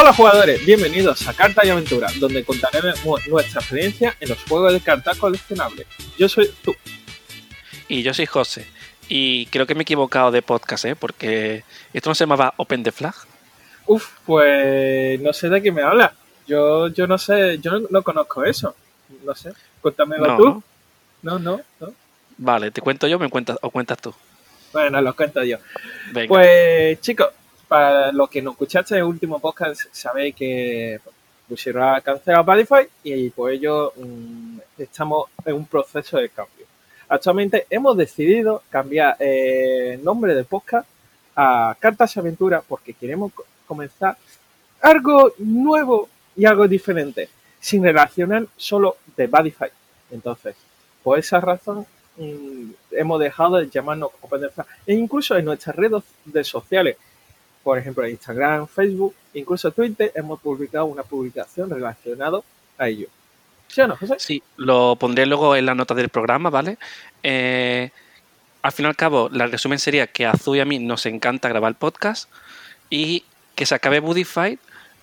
Hola jugadores, bienvenidos a Carta y Aventura, donde contaremos nuestra experiencia en los juegos de cartas coleccionables. Yo soy tú. Y yo soy José. Y creo que me he equivocado de podcast, ¿eh? Porque esto no se llamaba Open the Flag. Uf, pues no sé de qué me habla. Yo, yo no sé, yo no, conozco eso. No sé, cuéntamelo tú. No, no, no. Vale, ¿te cuento yo me cuentas, o cuentas tú? Bueno, lo cuento yo. Pues chicos, para los que no escuchaste el último podcast, sabéis que pusieron a cancelar Badify y por ello mm, estamos en un proceso de cambio. Actualmente hemos decidido cambiar eh, el nombre del podcast a Cartas y Aventuras porque queremos comenzar algo nuevo y algo diferente, sin relacionar solo de Badify. Entonces, por esa razón mm, hemos dejado de llamarnos Open E incluso en nuestras redes sociales, por ejemplo Instagram, Facebook, incluso Twitter, hemos publicado una publicación relacionada a ello. ¿Sí o no, José? Sí, lo pondré luego en la nota del programa, ¿vale? Eh, al fin y al cabo, el resumen sería que a Azul y a mí nos encanta grabar podcast y que se acabe Budify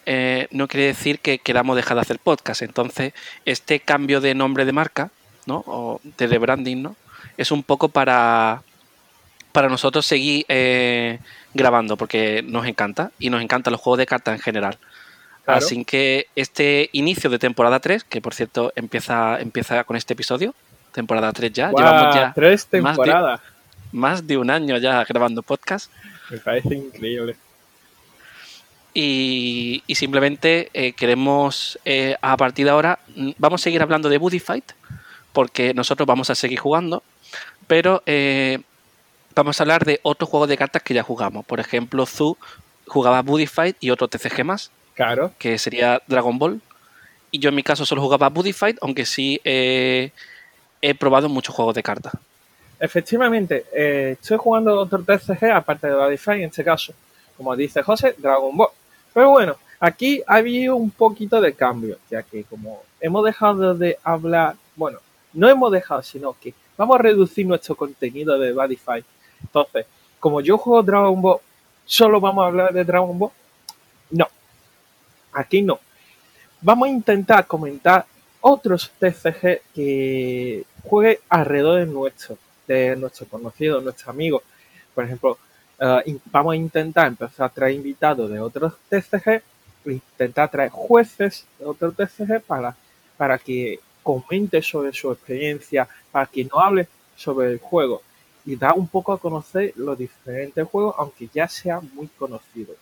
eh, no quiere decir que queramos dejar de hacer podcast. Entonces, este cambio de nombre de marca, ¿no? O de rebranding, ¿no? Es un poco para, para nosotros seguir eh, grabando, porque nos encanta y nos encantan los juegos de cartas en general. Así que este inicio de temporada 3, que por cierto empieza, empieza con este episodio, temporada 3 ya, llevamos ya tres temporadas. Más de, un año ya grabando podcast. Me parece increíble. Y, simplemente eh, queremos, eh, a partir de ahora, mm, vamos a seguir hablando de Buddy Fight, porque nosotros vamos a seguir jugando, pero eh, vamos a hablar de otros juegos de cartas que ya jugamos. Por ejemplo, Zu jugaba Buddy Fight y otro TCG más, claro. que sería Dragon Ball. Y yo en mi caso solo jugaba Buddy Fight, aunque sí he probado muchos juegos de cartas. Efectivamente, estoy jugando otro TCG aparte de Buddy Fight en este caso. Como dice José, Dragon Ball. Pero bueno, aquí ha habido un poquito de cambio, ya que como hemos dejado de hablar, bueno, no hemos dejado, sino que vamos a reducir nuestro contenido de Badify. Entonces, como yo juego Dragon Ball, ¿solo vamos a hablar de Dragon Ball? No, aquí no. Vamos a intentar comentar otros TCG que juegue alrededor de nuestro, de nuestro conocido, nuestro amigo. Por ejemplo, eh, vamos a intentar empezar a traer invitados de otros TCG, intentar traer jueces de otros TCG para, para que comente sobre su experiencia, para que no hable sobre el juego y da un poco a conocer los diferentes juegos, aunque ya sean muy conocidos.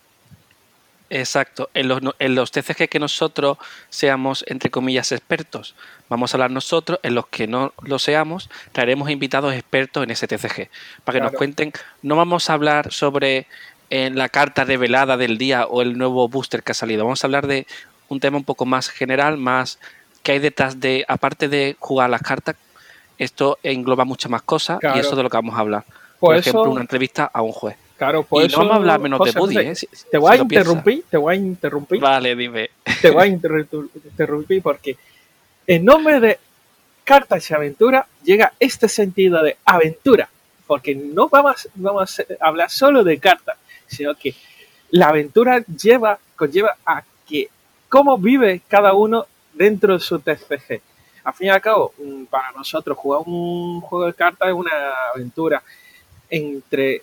Exacto. En los, en los TCG que nosotros seamos, entre comillas, expertos, vamos a hablar nosotros. En los que no lo seamos, traeremos invitados expertos en ese TCG. Para que nos cuenten, no vamos a hablar sobre en eh, la carta revelada del día o el nuevo booster que ha salido. Vamos a hablar de un tema un poco más general, más que hay detrás de, aparte de jugar las cartas, esto engloba muchas más cosas y eso es de lo que vamos a hablar. Por, ejemplo, una entrevista a un juez. Claro, por y no vamos a hablar menos de Buddy, ¿eh? te voy a interrumpir, te voy a interrumpir. Vale, dime. Te voy a interrumpir porque en nombre de Cartas y Aventura llega este sentido de aventura. Porque no vamos, vamos a hablar solo de cartas, sino que la aventura lleva, conlleva a que cómo vive cada uno dentro de su TCG. Al fin y al cabo, para nosotros jugar un juego de cartas es una aventura entre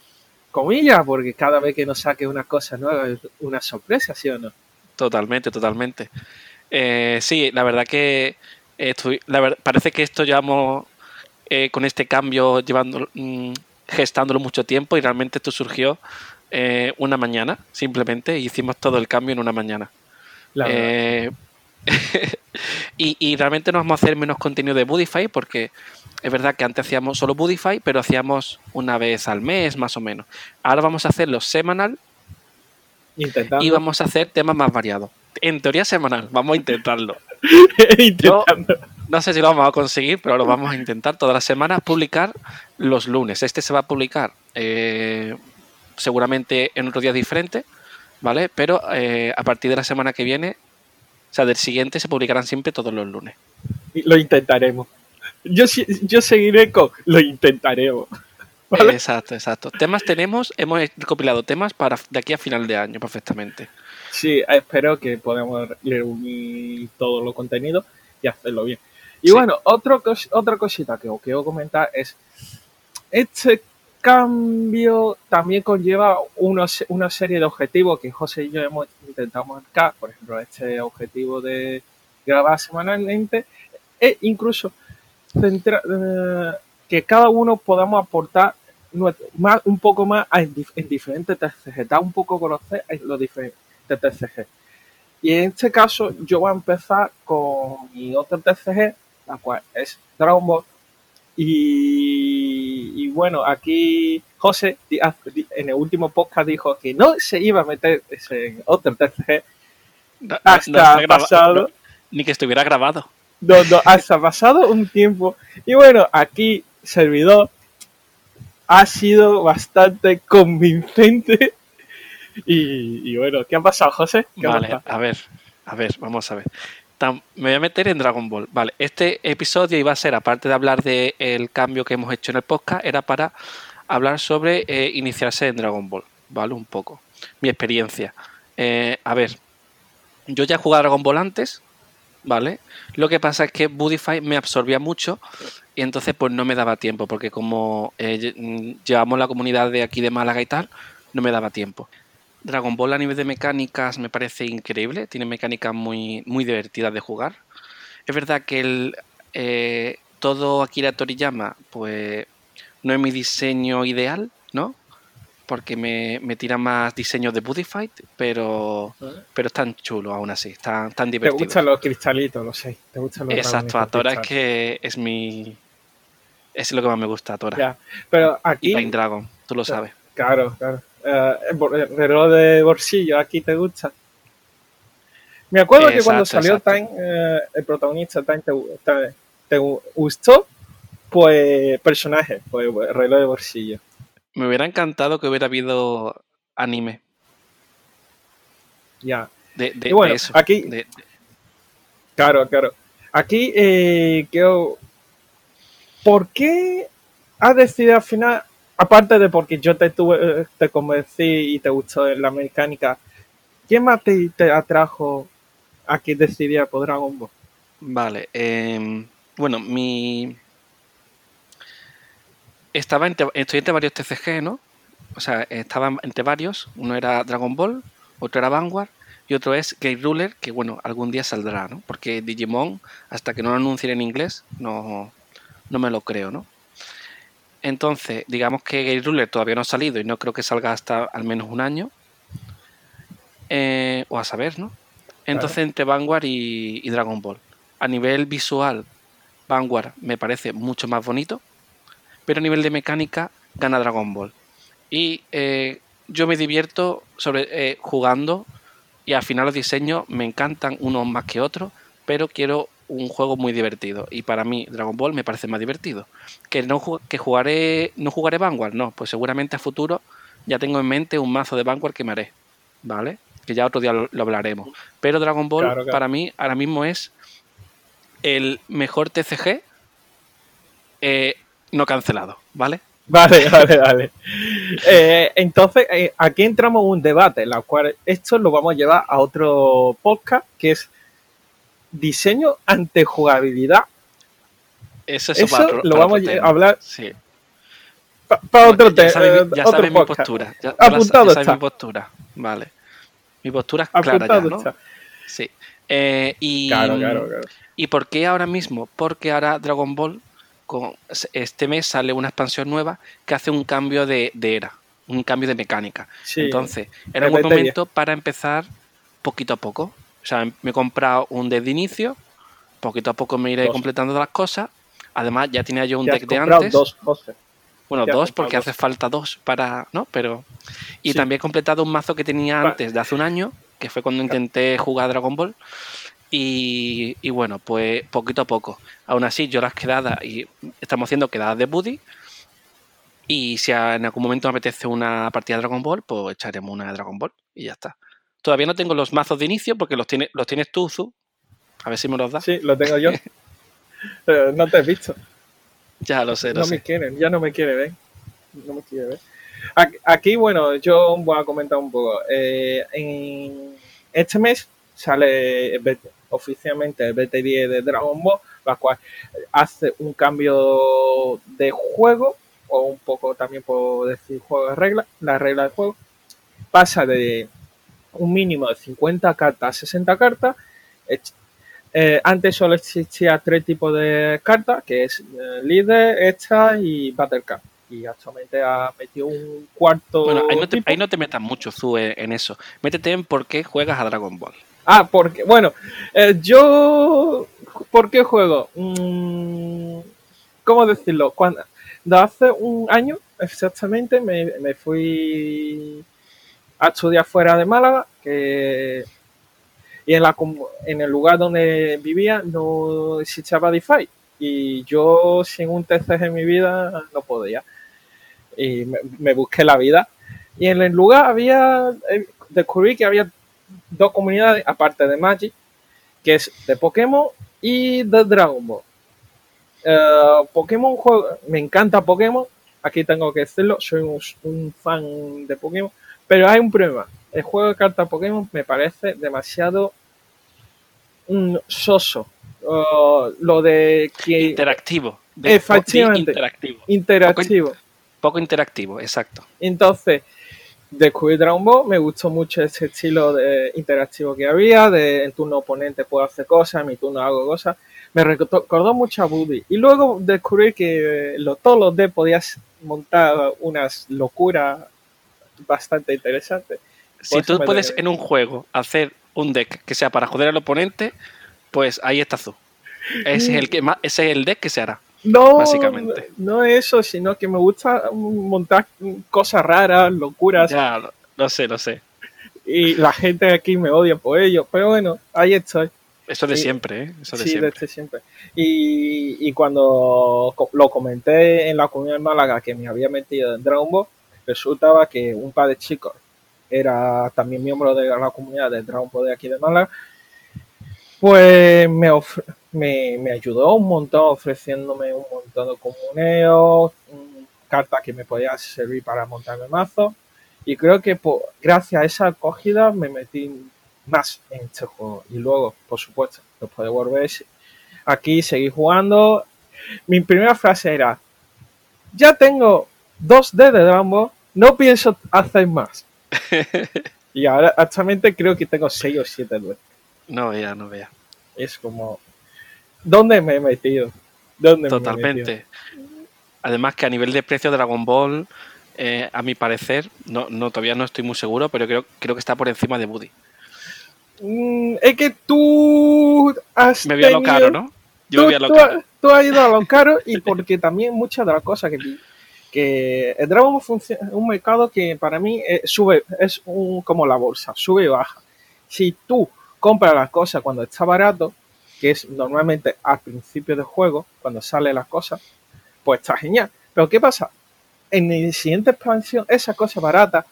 comillas, porque cada vez que nos saque una cosa nueva es una sorpresa, ¿sí o no? Totalmente, totalmente. Eh, sí, la verdad que estoy, la parece que esto llevamos eh, con este cambio llevando, mm, gestándolo mucho tiempo y realmente esto surgió eh, una mañana, simplemente, hicimos todo el cambio en una mañana. y, y, realmente no vamos a hacer menos contenido de Budify porque es verdad que antes hacíamos solo Budify, pero hacíamos una vez al mes más o menos. Ahora vamos a hacerlo semanal y vamos a hacer temas más variados. En teoría semanal, vamos a intentarlo. Intentando. No, sé si lo vamos a conseguir, pero lo vamos a intentar todas las semanas publicar los lunes. Este se va a publicar eh, seguramente en otro día diferente, ¿vale? Pero eh, a partir de la semana que viene, sea, del siguiente, se publicarán siempre todos los lunes. Lo intentaremos. Yo, yo seguiré con lo intentaremos. Exacto, exacto. Temas tenemos, hemos recopilado temas para de aquí a final de año perfectamente. Sí, espero que podamos reunir todo lo contenido y hacerlo bien. Y bueno, otro otra cosita que os quiero comentar es, este cambio también conlleva unos, una serie de objetivos que José y yo hemos intentado marcar, por ejemplo, este objetivo de grabar semanalmente e incluso eh, que cada uno podamos aportar más, un poco más en, diferentes TCG, da un poco conocer los diferentes TCG. Y en este caso yo voy a empezar con mi otro TCG, la cual es Dragon Ball. Y, bueno, aquí José en el último podcast dijo que no se iba a meter en otro TCG hasta pasado. ni que estuviera grabado. No, no, hasta pasado un tiempo. Y bueno, aquí servidor ha sido bastante convincente. Y, bueno, ¿qué ha pasado, José? vale, a ver, a ver, vamos a ver. Me voy a meter en Dragon Ball. Vale, este episodio iba a ser, aparte de hablar del cambio que hemos hecho en el podcast, era para hablar sobre eh, iniciarse en Dragon Ball, ¿vale? Un poco. Mi experiencia. Eh, a ver, yo ya he jugado Dragon Ball antes, ¿vale? Lo que pasa es que Budify me absorbía mucho y entonces pues no me daba tiempo, porque como eh, mm, llevamos la comunidad de aquí de Málaga y tal, no me daba tiempo. Dragon Ball a nivel de mecánicas me parece increíble, tiene mecánicas muy, muy divertidas de jugar. Es verdad que el, eh, todo Akira Toriyama, pues no es mi diseño ideal, ¿no? porque me, me tira más diseños de Buddyfight, pero, pero es tan chulo aún así, tan, tan divertido. Te gustan los cristalitos, lo sé. Te gustan los Exacto, Atora es que es mi. Es lo que más me gusta, Atora. Ya, pero aquí. Y Dragon, tú lo sabes. Claro, claro. Eh, el reloj de bolsillo, aquí te gusta. Me acuerdo que cuando salió Time, eh, el protagonista Time te, te, gustó, pues personaje, pues reloj de bolsillo. Me hubiera encantado que hubiera habido anime. Ya. De, eso. Aquí. Claro, claro. Aquí, eh, ¿por qué has decidido al final, aparte de porque yo te, tuve, te convencí y te gustó la mecánica, ¿qué más te, atrajo a que decidieras por Dragon Ball? Vale, em, bueno, mi, estaba entre, estoy entre varios TCG, ¿no? O sea, estaba entre varios. Uno era Dragon Ball, otro era Vanguard y otro es Gate Ruler, que bueno, algún día saldrá, ¿no? Porque Digimon, hasta que no lo anuncien en inglés, no, no me lo creo, ¿no? Entonces, digamos que Gate Ruler todavía no ha salido y no creo que salga hasta al menos un año. Eh, o a saber, ¿no? Entonces, entre Vanguard y, y Dragon Ball. A nivel visual, Vanguard me parece mucho más bonito pero a nivel de mecánica gana Dragon Ball. Y eh, yo me divierto sobre, eh, jugando y al final los diseños me encantan unos más que otros, pero quiero un juego muy divertido y para mí Dragon Ball me parece más divertido. Que no que jugaré no jugaré Vanguard, no, pues seguramente a futuro ya tengo en mente un mazo de Vanguard que me haré, ¿vale? Que ya otro día lo, hablaremos. Pero Dragon Ball para mí ahora mismo es el mejor TCG eh, no cancelado, ¿vale? Vale, vale, vale. Eh, entonces, eh, aquí entramos en un debate, en la cual esto lo vamos a llevar a otro podcast, que es diseño ante jugabilidad. Eso, Eso lo vamos a hablar. Sí. Para otro tema. Ya sabes, mi postura. Ya, Apuntado ya sabes mi postura. Vale. Mi postura es clara ya, ¿no? Sí. Eh, y, claro, claro, claro. ¿Y por qué ahora mismo? Porque ahora Dragon Ball este mes sale una expansión nueva que hace un cambio de, era, un cambio de mecánica. Entonces, era un buen momento para empezar poquito a poco. O sea, me he comprado un deck de inicio, poquito a poco me iré completando las cosas. Además, ya tenía yo un deck de antes. Dos, Bueno, dos porque hace falta dos para, ¿no? Pero y también he completado un mazo que tenía antes de hace un año, que fue cuando intenté jugar Dragon Ball y, bueno, pues poquito a poco. Aún así, yo las quedadas, y estamos haciendo quedadas de Buddy. Y si en algún momento me apetece una partida de Dragon Ball, pues echaremos una de Dragon Ball y ya está. Todavía no tengo los mazos de inicio porque los, tiene, los tienes tú. A ver si me los das. Sí, los tengo yo. no te he visto. Ya lo sé, No me quieren, ya no me quieren, ¿eh? no me quiere ver. Aquí, bueno, yo voy a comentar un poco. Eh, en este mes sale oficialmente el BT10 de Dragon Ball, la cual hace un cambio de juego, o un poco también puedo decir juego de regla, la regla del juego. Pasa de un mínimo de 50 cartas a 60 cartas. Eh, antes solo existía tres tipos de cartas, que es eh, líder, extra y battle card y actualmente ha metido un cuarto. Bueno, ahí no te, metas mucho, Zue, en eso. Métete en por qué juegas a Dragon Ball. Ah, porque, bueno, eh, yo. ¿Por qué juego? Mm, ¿Cómo decirlo? Cuando, hace un año, exactamente, me, fui a estudiar fuera de Málaga, que y en, la, en el lugar donde vivía no existía DeFi y yo sin un TCG en mi vida no podía y me, busqué la vida. Y en el lugar había, eh, descubrí que había dos comunidades, aparte de Magic, que es de Pokémon y de Dragon Ball. Uh, Pokémon juego, me encanta Pokémon, aquí tengo que decirlo, soy un, fan de Pokémon, pero hay un problema. El juego de cartas Pokémon me parece demasiado un soso. Uh, lo de que interactivo. efectivamente, interactivo. Interactivo poco interactivo, exacto. Entonces, descubrí Dragon Ball, me gustó mucho ese estilo de interactivo que había, de en turno oponente puedo hacer cosas, en mi turno hago cosas. Me recordó mucho a Buddy. Y luego descubrí que lo, todos los D podías montar unas locuras bastante interesantes. Si tú puedes en un juego hacer un deck que sea para joder al oponente, pues ahí está tú. Ese es el, que ese es el deck que se hará. No, básicamente. no eso, sino que me gusta montar cosas raras, locuras. Ya, lo, sé, lo sé. Y la gente aquí me odia por ello, pero bueno, ahí estoy. Eso de siempre, ¿eh? Eso de sí, siempre. de siempre. Y, y, cuando lo comenté en la comunidad de Málaga que me había metido en Dragon Ball, resultaba que un par de chicos era también miembro de la comunidad de Dragon Ball de aquí de Málaga, pues me, me, me, ayudó un montón ofreciéndome un montón de comuneos, cartas que me podían servir para montarme mazo. Y creo que gracias a esa acogida me metí más en este juego. Y luego, por supuesto, después de volver aquí, seguí jugando. Mi primera frase era, ya tengo dos D de Dragon no pienso hacer más. y ahora actualmente creo que tengo 6 o 7 D. No vea, no vea. Es como, ¿dónde me he metido? ¿Dónde Totalmente. Además que a nivel de precio Dragon Ball, eh, a mi parecer, no, no, todavía no estoy muy seguro, pero creo, creo que está por encima de Buddy. Mm, es que tú has Me voy a lo caro, ¿no? Yo tú, me a lo caro. Tú, has ido a lo caro y porque también muchas de las cosas que que el Dragon es un mercado que para mí eh, sube, es un, como la bolsa, sube y baja. Si tú compra las cosas cuando está barato, que es normalmente al principio del juego, cuando salen las cosas, pues está genial. Pero ¿qué pasa? En la siguiente expansión, esa cosa barata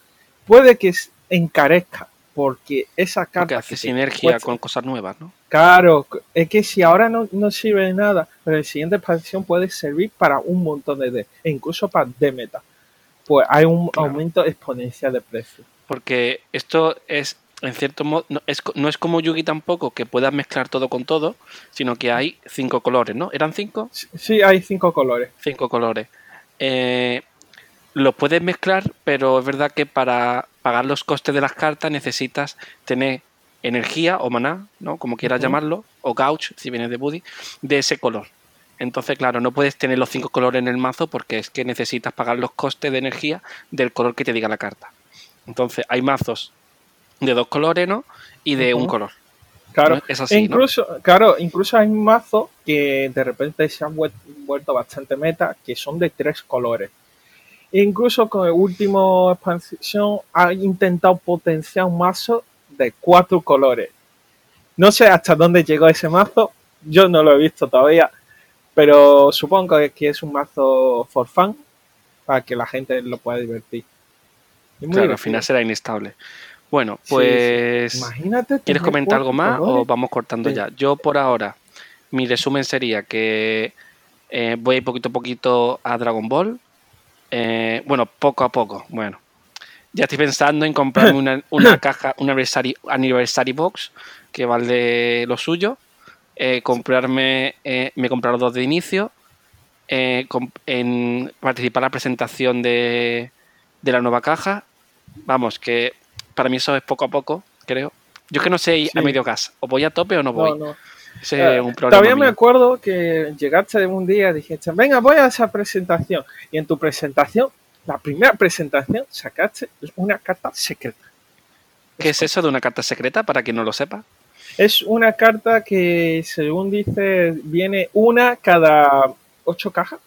puede que encarezca, porque esa carta. Porque hace sinergia con cosas nuevas, ¿no? Claro, es que si ahora no, no sirve de nada, pero en la siguiente expansión puede servir para un montón de D, e incluso para D meta. Pues hay un aumento exponencial de precio. Porque esto es en cierto modo, no es, no es como Yugi tampoco, que puedas mezclar todo con todo, sino que hay cinco colores, ¿no? ¿Eran cinco? Sí, hay cinco colores. Cinco colores. Eh, lo puedes mezclar, pero es verdad que para pagar los costes de las cartas necesitas tener energía o maná, ¿no? Como quieras llamarlo, o gauch, si vienes de Buddy, de ese color. Entonces, claro, no puedes tener los cinco colores en el mazo porque es que necesitas pagar los costes de energía del color que te diga la carta. Entonces, hay mazos de dos colores, ¿no? Y de un color. Claro, es así, incluso, claro, incluso hay mazos que de repente se han vuelto bastante meta, que son de tres colores. Incluso con el último expansión ha intentado potenciar un mazo de cuatro colores. No sé hasta dónde llegó ese mazo, yo no lo he visto todavía, pero supongo que es un mazo for fun, para que la gente lo pueda divertir. claro, al final será inestable. Bueno, pues. Imagínate. ¿Quieres comentar algo más o vamos cortando ya? Yo por ahora, mi resumen sería que eh, voy a ir poquito a poquito a Dragon Ball. Eh, bueno, poco a poco. Bueno, ya estoy pensando en comprarme una, caja, un anniversary, box que vale lo suyo. Eh, comprarme, eh, me he comprado dos de inicio. en participar en la presentación de, de la nueva caja. Vamos, que para mí eso es poco a poco, creo. Yo es que no sé ir a medio gas. O voy a tope o no voy. Ese es un problema. Todavía me acuerdo que llegaste de un día y dijiste, venga, voy a esa presentación. Y en tu presentación, la primera presentación, sacaste una carta secreta. ¿Qué es eso de una carta secreta, para quien no lo sepa? Es una carta que, según dice, viene una cada ocho cajas.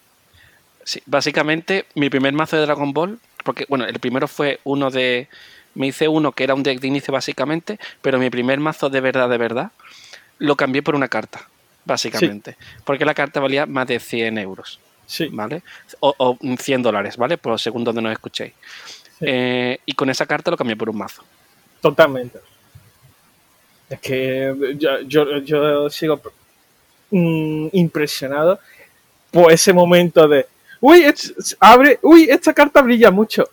Sí, básicamente mi primer mazo de Dragon Ball, porque bueno, el primero fue uno de, me hice uno que era un deck de inicio básicamente, pero mi primer mazo de verdad, de verdad, lo cambié por una carta, básicamente. Porque la carta valía más de 100 euros. Sí. ¿Vale? O, 100 dólares, ¿vale? Por según donde nos escuchéis. Eh, y con esa carta lo cambié por un mazo. Totalmente. Es que yo, sigo mm, impresionado por ese momento de. Uy, abre, uy, esta carta brilla mucho.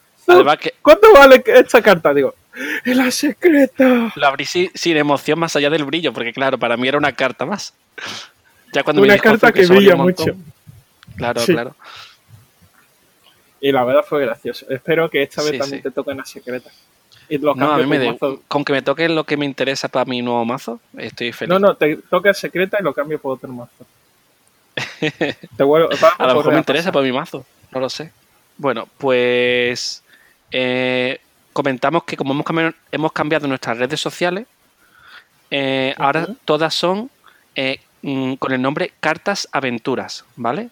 ¿Cuánto vale esta carta? Digo, ¡Es la secreta! Lo abrí sin, emoción más allá del brillo, porque claro, para mí era una carta más. Ya cuando una carta que, brilla mucho. Claro, claro. Y la verdad fue gracioso. Espero que esta vez también te toquen la secreta. Y no, a mí me con que me toque lo que me interesa para mi nuevo mazo, estoy feliz. No, no, te toca secreta y lo cambio por otro mazo. te vuelvo, a lo mejor me interesa para mi mazo, no lo sé. Bueno, pues eh, comentamos que como hemos cambiado, hemos cambiado nuestras redes sociales, eh, ahora todas son eh, mm, con el nombre Cartas Aventuras, ¿vale?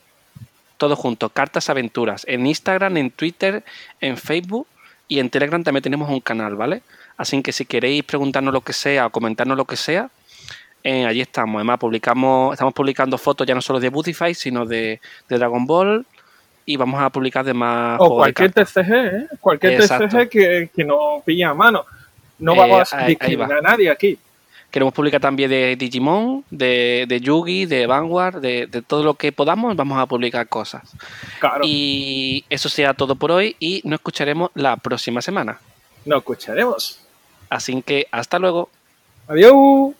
Todo junto, Cartas Aventuras. En Instagram, en Twitter, en Facebook y en Telegram también tenemos un canal, ¿vale? Así que si queréis preguntarnos lo que sea o comentarnos lo que sea, eh, allí estamos. Además, publicamos, estamos publicando fotos ya no solo de Bootify, sino de, de Dragon Ball, y vamos a publicar de más. O cualquier TCG, ¿eh? Cualquier TCG que, que no pilla a mano. No vamos a eh, discriminar a nadie aquí. Queremos publicar también de Digimon, de, de Yugi, de Vanguard, de, todo lo que podamos, vamos a publicar cosas. Claro. Y eso sea todo por hoy y nos escucharemos la próxima semana. Nos escucharemos. Así que hasta luego. Adiós.